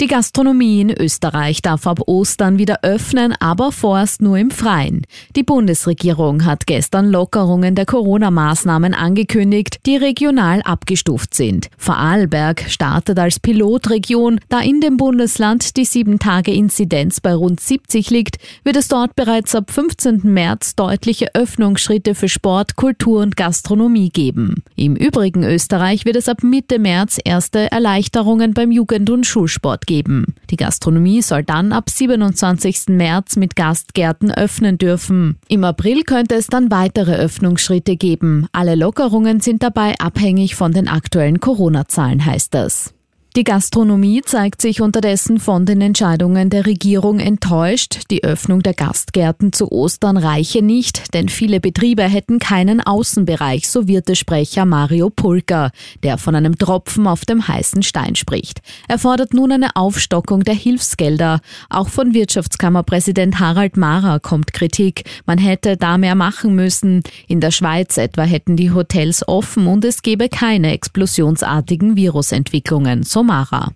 Die Gastronomie in Österreich darf ab Ostern wieder öffnen, aber vorerst nur im Freien. Die Bundesregierung hat gestern Lockerungen der Corona-Maßnahmen angekündigt, die regional abgestuft sind. Vorarlberg startet als Pilotregion. Da in dem Bundesland die 7-Tage-Inzidenz bei rund 70 liegt, wird es dort bereits ab 15. März deutliche Öffnungsschritte für Sport, Kultur und Gastronomie geben. Im übrigen Österreich wird es ab Mitte März erste Erleichterungen beim Jugend- und Schulsport geben. Die Gastronomie soll dann ab 27. März mit Gastgärten öffnen dürfen. Im April könnte es dann weitere Öffnungsschritte geben. Alle Lockerungen sind dabei abhängig von den aktuellen Corona-Zahlen, heißt es. Die Gastronomie zeigt sich unterdessen von den Entscheidungen der Regierung enttäuscht. Die Öffnung der Gastgärten zu Ostern reiche nicht, denn viele Betriebe hätten keinen Außenbereich, so Wirtesprecher Mario Pulker, der von einem Tropfen auf dem heißen Stein spricht. Er fordert nun eine Aufstockung der Hilfsgelder. Auch von Wirtschaftskammerpräsident Harald Mara kommt Kritik. Man hätte da mehr machen müssen. In der Schweiz etwa hätten die Hotels offen und es gebe keine explosionsartigen Virusentwicklungen. So Somara.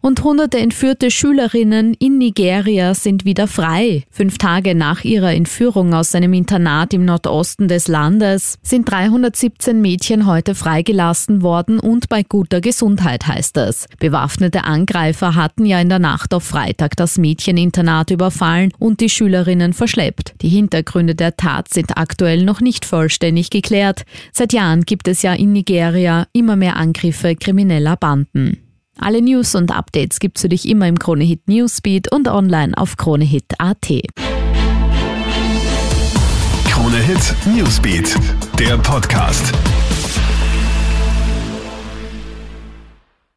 Und hunderte entführte Schülerinnen in Nigeria sind wieder frei. Fünf Tage nach ihrer Entführung aus einem Internat im Nordosten des Landes sind 317 Mädchen heute freigelassen worden und bei guter Gesundheit heißt es. Bewaffnete Angreifer hatten ja in der Nacht auf Freitag das Mädcheninternat überfallen und die Schülerinnen verschleppt. Die Hintergründe der Tat sind aktuell noch nicht vollständig geklärt. Seit Jahren gibt es ja in Nigeria immer mehr Angriffe krimineller Banden. Alle News und Updates gibt's für dich immer im Kronehit Newsbeat und online auf kronehit.at. Kronehit Newsbeat, der Podcast.